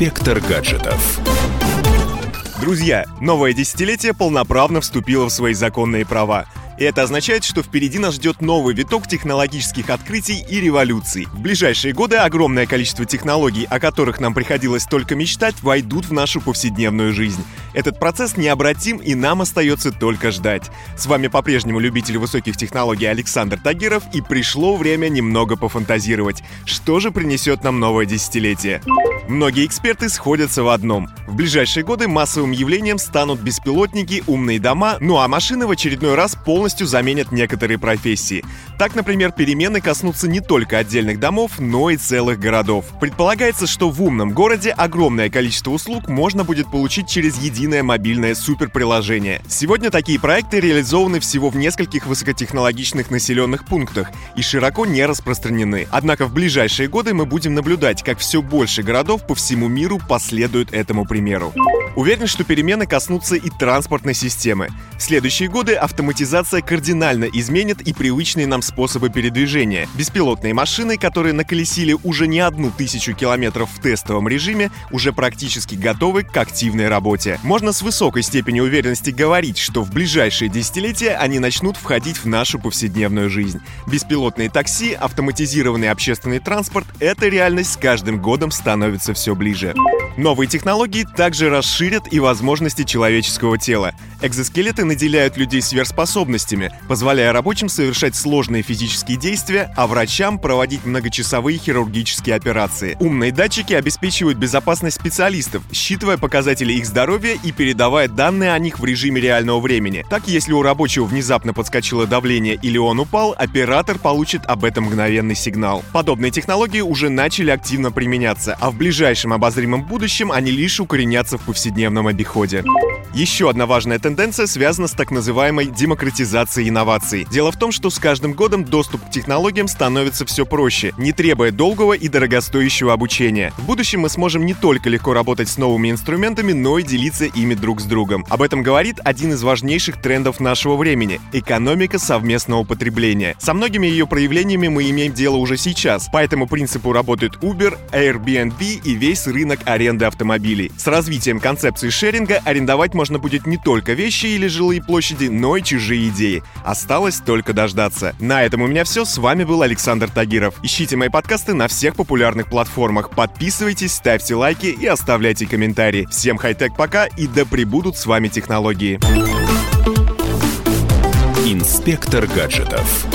Инспектор гаджетов. Друзья, новое десятилетие полноправно вступило в свои законные права. Это означает, что впереди нас ждет новый виток технологических открытий и революций. В ближайшие годы огромное количество технологий, о которых нам приходилось только мечтать, войдут в нашу повседневную жизнь. Этот процесс необратим, и нам остается только ждать. С вами по-прежнему любитель высоких технологий Александр Тагиров, и пришло время немного пофантазировать. Что же принесет нам новое десятилетие? Многие эксперты сходятся в одном. В ближайшие годы массовым явлением станут беспилотники, умные дома, ну а машины в очередной раз полностью заменят некоторые профессии. Так, например, перемены коснутся не только отдельных домов, но и целых городов. Предполагается, что в умном городе огромное количество услуг можно будет получить через единое мобильное суперприложение. Сегодня такие проекты реализованы всего в нескольких высокотехнологичных населенных пунктах и широко не распространены. Однако в ближайшие годы мы будем наблюдать, как все больше городов по всему миру последуют этому примеру. Уверен, что перемены коснутся и транспортной системы. В следующие годы автоматизация кардинально изменит и привычные нам способы передвижения. Беспилотные машины, которые наколесили уже не одну тысячу километров в тестовом режиме, уже практически готовы к активной работе. Можно с высокой степенью уверенности говорить, что в ближайшие десятилетия они начнут входить в нашу повседневную жизнь. Беспилотные такси, автоматизированный общественный транспорт — это реальность с каждым годом становится все ближе. Новые технологии также расширят и возможности человеческого тела. Экзоскелеты наделяют людей сверхспособностями, позволяя рабочим совершать сложные физические действия, а врачам проводить многочасовые хирургические операции. Умные датчики обеспечивают безопасность специалистов, считывая показатели их здоровья и передавая данные о них в режиме реального времени. Так, если у рабочего внезапно подскочило давление или он упал, оператор получит об этом мгновенный сигнал. Подобные технологии уже начали активно применяться, а в ближайшем обозримом будущем они лишь укоренятся в повседневном обиходе. Еще одна важная тенденция связана с так называемой демократизацией инноваций. Дело в том, что с каждым годом доступ к технологиям становится все проще, не требуя долгого и дорогостоящего обучения. В будущем мы сможем не только легко работать с новыми инструментами, но и делиться ими друг с другом. Об этом говорит один из важнейших трендов нашего времени – экономика совместного потребления. Со многими ее проявлениями мы имеем дело уже сейчас. По этому принципу работают Uber, Airbnb и весь рынок аренды автомобилей. С развитием концепции шеринга арендовать можно будет не только вещи или жилые площади, но и чужие идеи. Осталось только дождаться. На этом у меня все. С вами был Александр Тагиров. Ищите мои подкасты на всех популярных платформах. Подписывайтесь, ставьте лайки и оставляйте комментарии. Всем хай-тек пока и да пребудут с вами технологии. Инспектор гаджетов.